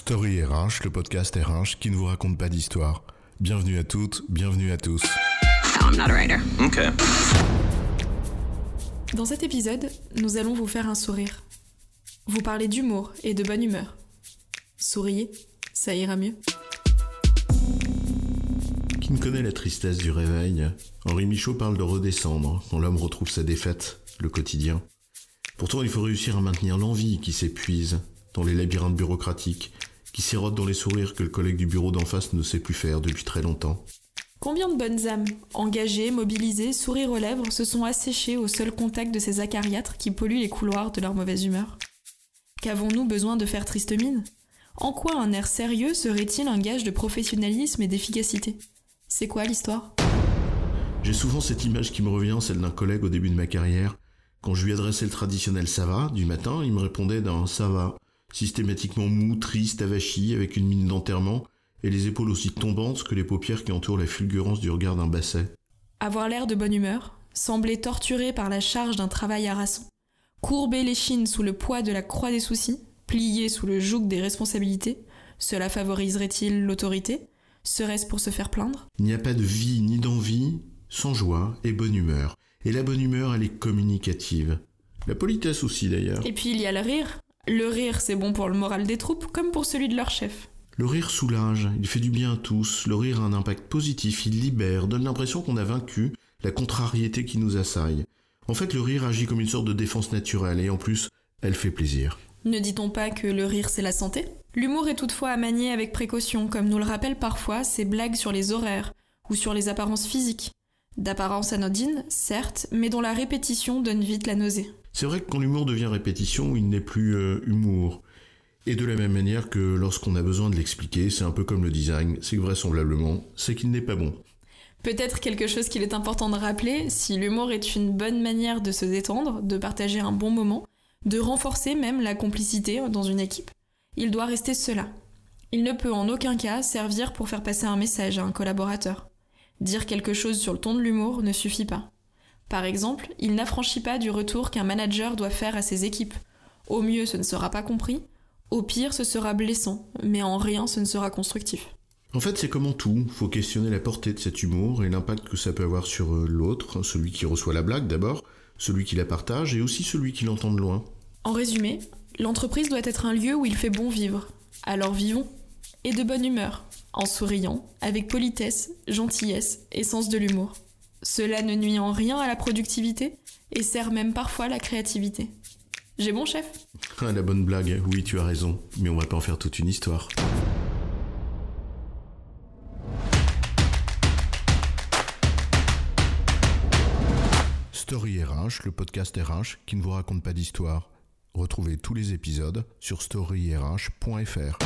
Story RH, le podcast RH qui ne vous raconte pas d'histoire. Bienvenue à toutes, bienvenue à tous. No, I'm not a writer. Okay. Dans cet épisode, nous allons vous faire un sourire. Vous parler d'humour et de bonne humeur. Souriez, ça ira mieux. Qui ne connaît la tristesse du réveil? Henri Michaud parle de redescendre quand l'homme retrouve sa défaite, le quotidien. Pourtant, il faut réussir à maintenir l'envie qui s'épuise dans les labyrinthes bureaucratiques, qui sirote dans les sourires que le collègue du bureau d'en face ne sait plus faire depuis très longtemps. Combien de bonnes âmes, engagées, mobilisées, sourires aux lèvres, se sont asséchées au seul contact de ces acariâtres qui polluent les couloirs de leur mauvaise humeur? Qu'avons-nous besoin de faire triste mine? En quoi un air sérieux serait-il un gage de professionnalisme et d'efficacité? C'est quoi l'histoire? J'ai souvent cette image qui me revient, celle d'un collègue au début de ma carrière. Quand je lui adressais le traditionnel ça va du matin, il me répondait d'un ça va, systématiquement mou, triste, avachi, avec une mine d'enterrement, et les épaules aussi tombantes que les paupières qui entourent la fulgurance du regard d'un basset. Avoir l'air de bonne humeur, sembler torturé par la charge d'un travail harassant, courber les chines sous le poids de la croix des soucis, plier sous le joug des responsabilités, cela favoriserait-il l'autorité? Serait-ce pour se faire plaindre? Il n'y a pas de vie ni d'envie sans joie et bonne humeur. Et la bonne humeur, elle est communicative. La politesse aussi d'ailleurs. Et puis il y a le rire. Le rire, c'est bon pour le moral des troupes comme pour celui de leur chef. Le rire soulage, il fait du bien à tous, le rire a un impact positif, il libère, donne l'impression qu'on a vaincu la contrariété qui nous assaille. En fait, le rire agit comme une sorte de défense naturelle et en plus, elle fait plaisir. Ne dit-on pas que le rire c'est la santé? L'humour est toutefois à manier avec précaution, comme nous le rappellent parfois ces blagues sur les horaires ou sur les apparences physiques. D'apparence anodine, certes, mais dont la répétition donne vite la nausée. C'est vrai que quand l'humour devient répétition, il n'est plus euh, humour. Et de la même manière que lorsqu'on a besoin de l'expliquer, c'est un peu comme le design, c'est que vraisemblablement, c'est qu'il n'est pas bon. Peut-être quelque chose qu'il est important de rappeler, si l'humour est une bonne manière de se détendre, de partager un bon moment, de renforcer même la complicité dans une équipe, il doit rester cela. Il ne peut en aucun cas servir pour faire passer un message à un collaborateur. Dire quelque chose sur le ton de l'humour ne suffit pas. Par exemple, il n'affranchit pas du retour qu'un manager doit faire à ses équipes. Au mieux, ce ne sera pas compris, au pire, ce sera blessant, mais en rien ce ne sera constructif. En fait, c'est comme en tout, faut questionner la portée de cet humour et l'impact que ça peut avoir sur euh, l'autre, celui qui reçoit la blague d'abord, celui qui la partage et aussi celui qui l'entend de loin. En résumé, l'entreprise doit être un lieu où il fait bon vivre. Alors vivons. Et de bonne humeur, en souriant, avec politesse, gentillesse et sens de l'humour. Cela ne nuit en rien à la productivité et sert même parfois la créativité. J'ai bon chef? Ah, la bonne blague, oui, tu as raison, mais on va pas en faire toute une histoire. Story RH, le podcast RH qui ne vous raconte pas d'histoire. Retrouvez tous les épisodes sur storyrh.fr.